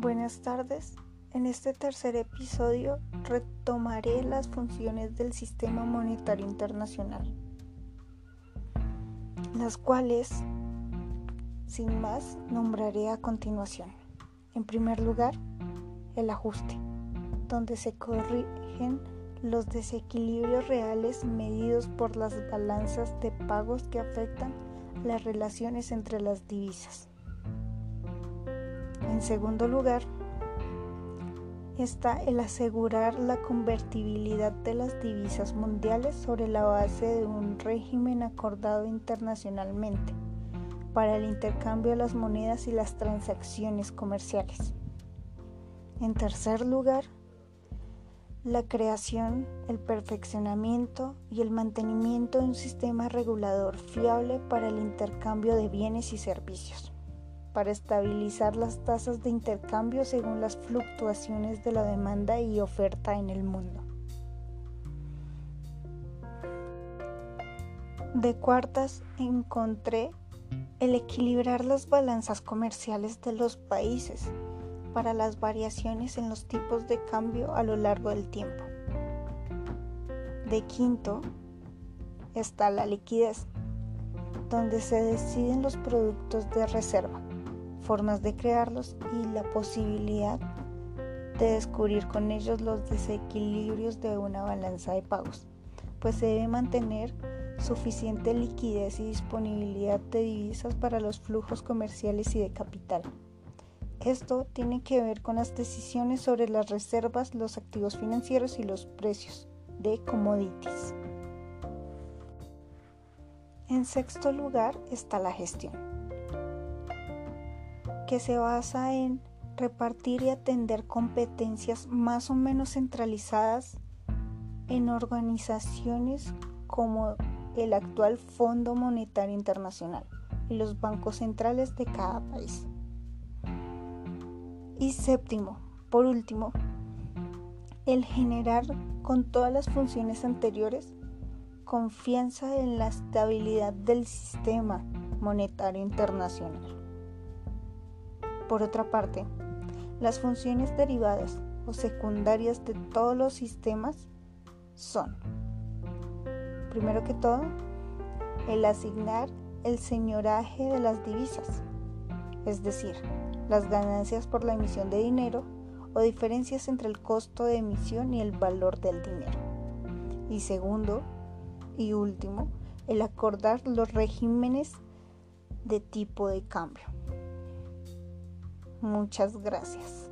Buenas tardes. En este tercer episodio retomaré las funciones del sistema monetario internacional, las cuales, sin más, nombraré a continuación. En primer lugar, el ajuste, donde se corrigen los desequilibrios reales medidos por las balanzas de pagos que afectan las relaciones entre las divisas. En segundo lugar, está el asegurar la convertibilidad de las divisas mundiales sobre la base de un régimen acordado internacionalmente para el intercambio de las monedas y las transacciones comerciales. En tercer lugar, la creación, el perfeccionamiento y el mantenimiento de un sistema regulador fiable para el intercambio de bienes y servicios para estabilizar las tasas de intercambio según las fluctuaciones de la demanda y oferta en el mundo. De cuartas encontré el equilibrar las balanzas comerciales de los países para las variaciones en los tipos de cambio a lo largo del tiempo. De quinto está la liquidez, donde se deciden los productos de reserva formas de crearlos y la posibilidad de descubrir con ellos los desequilibrios de una balanza de pagos, pues se debe mantener suficiente liquidez y disponibilidad de divisas para los flujos comerciales y de capital. Esto tiene que ver con las decisiones sobre las reservas, los activos financieros y los precios de commodities. En sexto lugar está la gestión que se basa en repartir y atender competencias más o menos centralizadas en organizaciones como el actual Fondo Monetario Internacional y los bancos centrales de cada país. Y séptimo, por último, el generar con todas las funciones anteriores confianza en la estabilidad del sistema monetario internacional. Por otra parte, las funciones derivadas o secundarias de todos los sistemas son, primero que todo, el asignar el señoraje de las divisas, es decir, las ganancias por la emisión de dinero o diferencias entre el costo de emisión y el valor del dinero. Y segundo y último, el acordar los regímenes de tipo de cambio. Muchas gracias.